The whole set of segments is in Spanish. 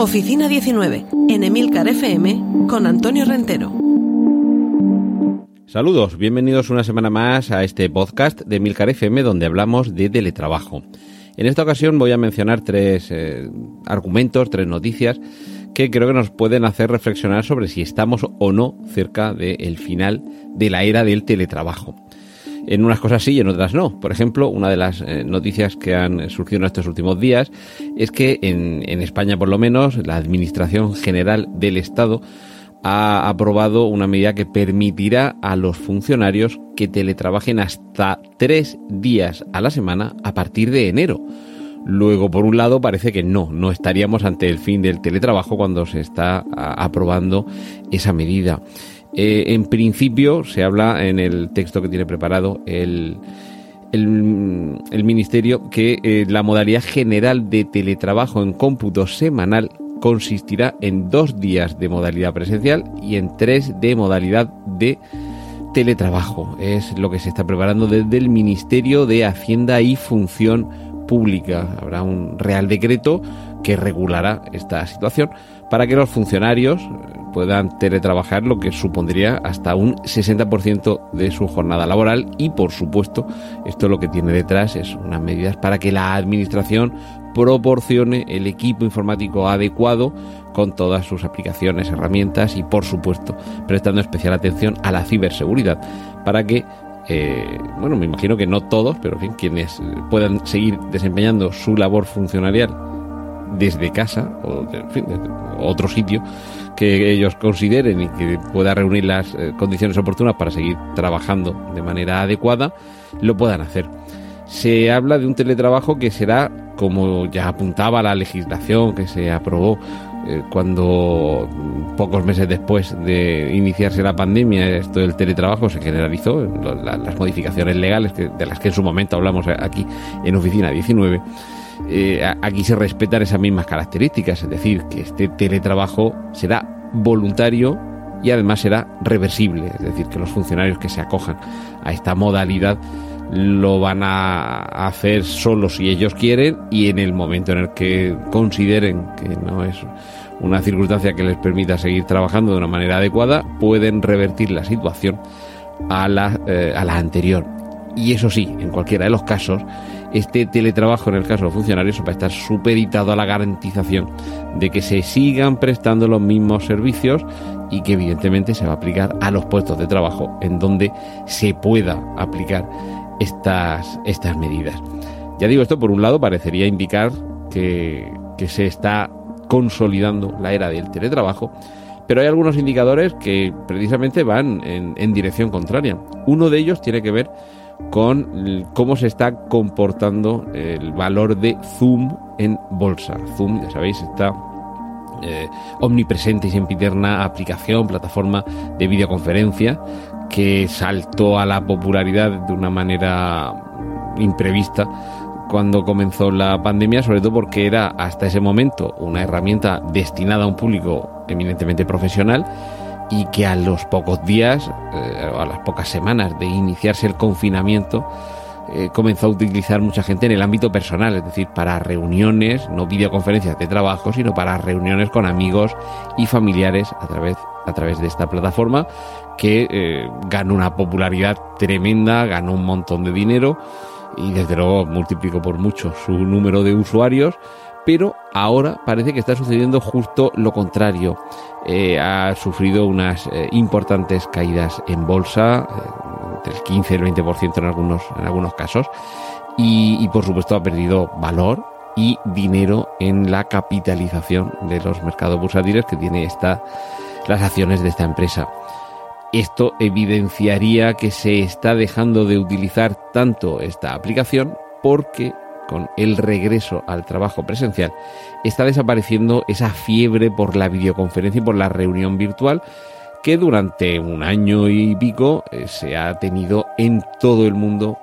Oficina 19, en Emilcar FM, con Antonio Rentero. Saludos, bienvenidos una semana más a este podcast de Emilcar FM donde hablamos de teletrabajo. En esta ocasión voy a mencionar tres eh, argumentos, tres noticias que creo que nos pueden hacer reflexionar sobre si estamos o no cerca del final de la era del teletrabajo. En unas cosas sí y en otras no. Por ejemplo, una de las eh, noticias que han surgido en estos últimos días es que en, en España, por lo menos, la Administración General del Estado ha aprobado una medida que permitirá a los funcionarios que teletrabajen hasta tres días a la semana a partir de enero. Luego, por un lado, parece que no, no estaríamos ante el fin del teletrabajo cuando se está aprobando esa medida. Eh, en principio, se habla en el texto que tiene preparado el, el, Ministerio que eh, la modalidad general de teletrabajo en cómputo semanal consistirá en dos días de modalidad presencial y en tres de modalidad de teletrabajo. Es lo que se está preparando desde el Ministerio de Hacienda y Función Pública. Habrá un real decreto que regulará esta situación para que los funcionarios puedan teletrabajar lo que supondría hasta un 60% de su jornada laboral. Y por supuesto esto lo que tiene detrás es unas medidas para que la administración proporcione el equipo informático adecuado con todas sus aplicaciones, herramientas y por supuesto prestando especial atención a la ciberseguridad para que eh, bueno, me imagino que no todos, pero en quienes puedan seguir desempeñando su labor funcionarial desde casa o en fin, otro sitio que ellos consideren y que pueda reunir las eh, condiciones oportunas para seguir trabajando de manera adecuada, lo puedan hacer. Se habla de un teletrabajo que será, como ya apuntaba la legislación que se aprobó eh, cuando pocos meses después de iniciarse la pandemia esto del teletrabajo se generalizó, las modificaciones legales de las que en su momento hablamos aquí en Oficina 19 eh, aquí se respetan esas mismas características, es decir, que este teletrabajo será voluntario y además será reversible, es decir, que los funcionarios que se acojan a esta modalidad lo van a hacer solo si ellos quieren y en el momento en el que consideren que no es una circunstancia que les permita seguir trabajando de una manera adecuada, pueden revertir la situación a eh, a la anterior. Y eso sí, en cualquiera de los casos, este teletrabajo en el caso de los funcionarios va a estar supeditado a la garantización de que se sigan prestando los mismos servicios y que evidentemente se va a aplicar a los puestos de trabajo en donde se pueda aplicar estas, estas medidas. Ya digo, esto por un lado parecería indicar que, que se está consolidando la era del teletrabajo, pero hay algunos indicadores que precisamente van en, en dirección contraria. Uno de ellos tiene que ver con cómo se está comportando el valor de Zoom en bolsa. Zoom, ya sabéis, está eh, omnipresente y sempiterna aplicación, plataforma de videoconferencia que saltó a la popularidad de una manera imprevista cuando comenzó la pandemia, sobre todo porque era hasta ese momento una herramienta destinada a un público eminentemente profesional y que a los pocos días, eh, a las pocas semanas de iniciarse el confinamiento, eh, comenzó a utilizar mucha gente en el ámbito personal, es decir, para reuniones, no videoconferencias de trabajo, sino para reuniones con amigos y familiares a través, a través de esta plataforma que eh, ganó una popularidad tremenda, ganó un montón de dinero y desde luego multiplicó por mucho su número de usuarios pero ahora parece que está sucediendo justo lo contrario. Eh, ha sufrido unas eh, importantes caídas en bolsa, eh, entre el 15 y el 20% en algunos, en algunos casos, y, por supuesto ha perdido valor y dinero en la capitalización de los mercados bursátiles que tiene esta, las acciones de esta empresa. Esto evidenciaría que se está dejando de utilizar tanto esta aplicación porque con el regreso al trabajo presencial, está desapareciendo esa fiebre por la videoconferencia y por la reunión virtual que durante un año y pico eh, se ha tenido en todo el mundo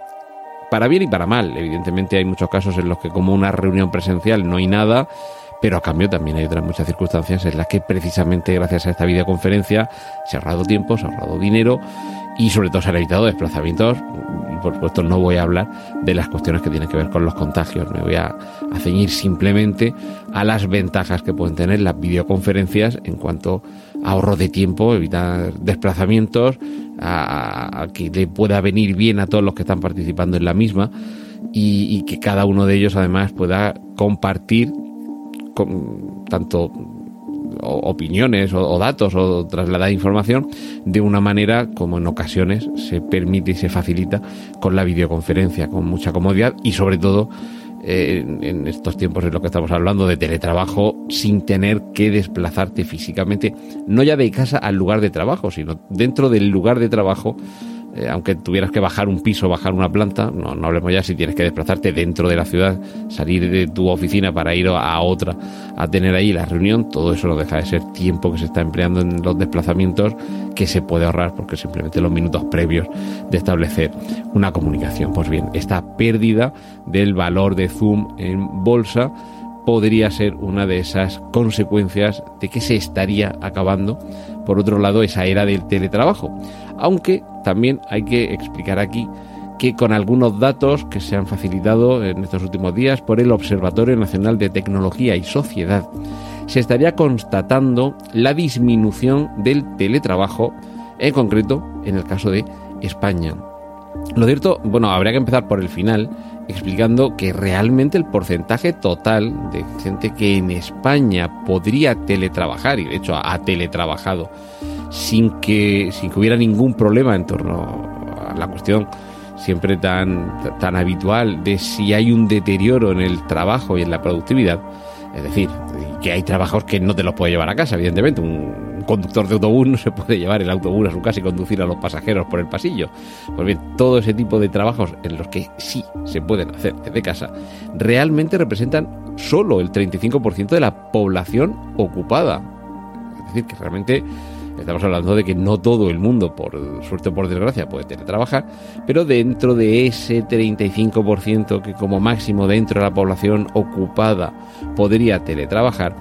para bien y para mal. Evidentemente hay muchos casos en los que como una reunión presencial no hay nada, pero a cambio también hay otras muchas circunstancias en las que precisamente gracias a esta videoconferencia se ha ahorrado tiempo, se ha ahorrado dinero y sobre todo se han evitado desplazamientos. Y por supuesto no voy a hablar de las cuestiones que tienen que ver con los contagios, me voy a, a ceñir simplemente a las ventajas que pueden tener las videoconferencias en cuanto a ahorro de tiempo, evitar desplazamientos, a, que le pueda venir bien a todos los que están participando en la misma y, que cada uno de ellos además pueda compartir tanto opiniones o, datos o trasladar información de una manera como en ocasiones se permite y se facilita con la videoconferencia, con mucha comodidad y sobre todo en estos tiempos en los que estamos hablando de teletrabajo sin tener que desplazarte físicamente, no ya de casa al lugar de trabajo, sino dentro del lugar de trabajo eh, aunque tuvieras que bajar un piso, bajar una planta, no, no hablemos ya si tienes que desplazarte dentro de la ciudad, salir de tu oficina para ir a otra a tener ahí la reunión, todo eso no deja de ser tiempo que se está empleando en los desplazamientos que se puede ahorrar porque simplemente los minutos previos de establecer una comunicación. Pues bien, esta pérdida del valor de Zoom en bolsa podría ser una de esas consecuencias de que se estaría acabando, por otro lado, esa era del teletrabajo. Aunque también hay que explicar aquí que con algunos datos que se han facilitado en estos últimos días por el Observatorio Nacional de Tecnología y Sociedad, se estaría constatando la disminución del teletrabajo, en concreto en el caso de España. Lo cierto, bueno, habría que empezar por el final, explicando que realmente el porcentaje total de gente que en España podría teletrabajar, y de hecho ha teletrabajado, sin que, sin que hubiera ningún problema en torno a la cuestión siempre tan, tan habitual de si hay un deterioro en el trabajo y en la productividad, es decir, que hay trabajos que no te los puede llevar a casa, evidentemente. Conductor de autobús no se puede llevar el autobús a su casa y conducir a los pasajeros por el pasillo. Pues bien, todo ese tipo de trabajos en los que sí se pueden hacer desde casa, realmente representan solo el 35% de la población ocupada. Es decir, que realmente Estamos hablando de que no todo el mundo, por suerte o por desgracia, puede teletrabajar, pero dentro de ese 35% que como máximo dentro de la población ocupada podría teletrabajar,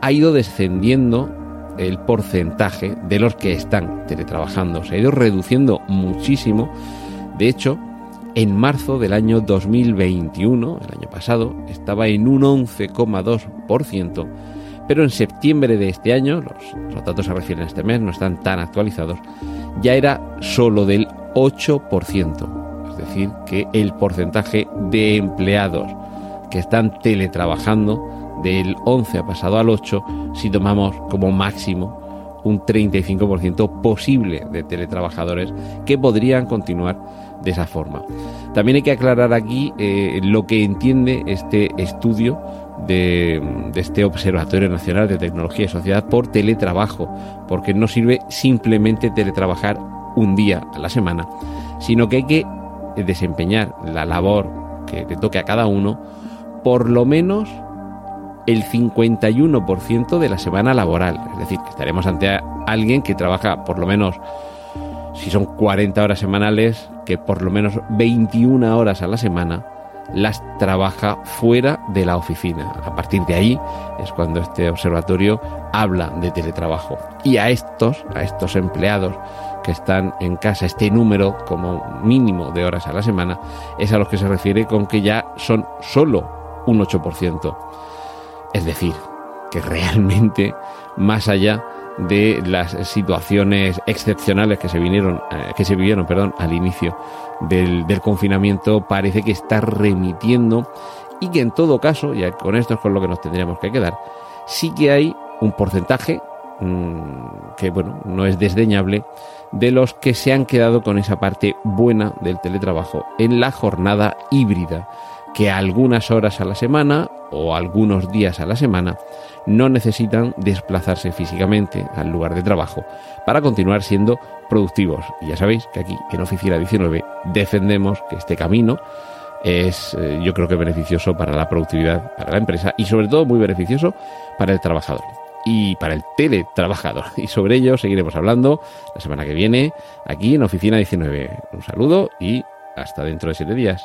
ha ido descendiendo el porcentaje de los que están teletrabajando. Se ha ido reduciendo muchísimo. De hecho, en marzo del año 2021, el año pasado, estaba en un 11,2% pero en septiembre de este año, los, datos se refieren a este mes, no están tan actualizados, ya era solo del 8%. Es decir, que el porcentaje de empleados que están teletrabajando del 11 ha pasado al 8 si tomamos como máximo un 35% posible de teletrabajadores que podrían continuar de esa forma. También hay que aclarar aquí eh, lo que entiende este estudio de, este Observatorio Nacional de Tecnología y Sociedad por teletrabajo, porque no sirve simplemente teletrabajar un día a la semana, sino que hay que desempeñar la labor que le toque a cada uno por lo menos el 51% de la semana laboral. Es decir, que estaremos ante alguien que trabaja por lo menos, si son 40 horas semanales, que por lo menos 21 horas a la semana las trabaja fuera de la oficina. A partir de ahí es cuando este observatorio habla de teletrabajo. Y a estos, a estos empleados que están en casa, este número como mínimo de horas a la semana, es a los que se refiere con que ya son solo un 8%. Es decir, que realmente más allá de las situaciones excepcionales que se vinieron, eh, que se vivieron, perdón, al inicio del, confinamiento, parece que está remitiendo y que en todo caso, y con esto es con lo que nos tendríamos que quedar, sí que hay un porcentaje mm, que bueno, no es desdeñable de los que se han quedado con esa parte buena del teletrabajo en la jornada híbrida, que algunas horas a la semana o algunos días a la semana no necesitan desplazarse físicamente al lugar de trabajo para continuar siendo productivos. Y ya sabéis que aquí en Oficina 19 defendemos que este camino es eh, yo creo que beneficioso para la productividad, para la empresa y sobre todo muy beneficioso para el trabajador y para el teletrabajador. Y sobre ello seguiremos hablando la semana que viene aquí en Oficina 19. Un saludo y hasta dentro de siete días.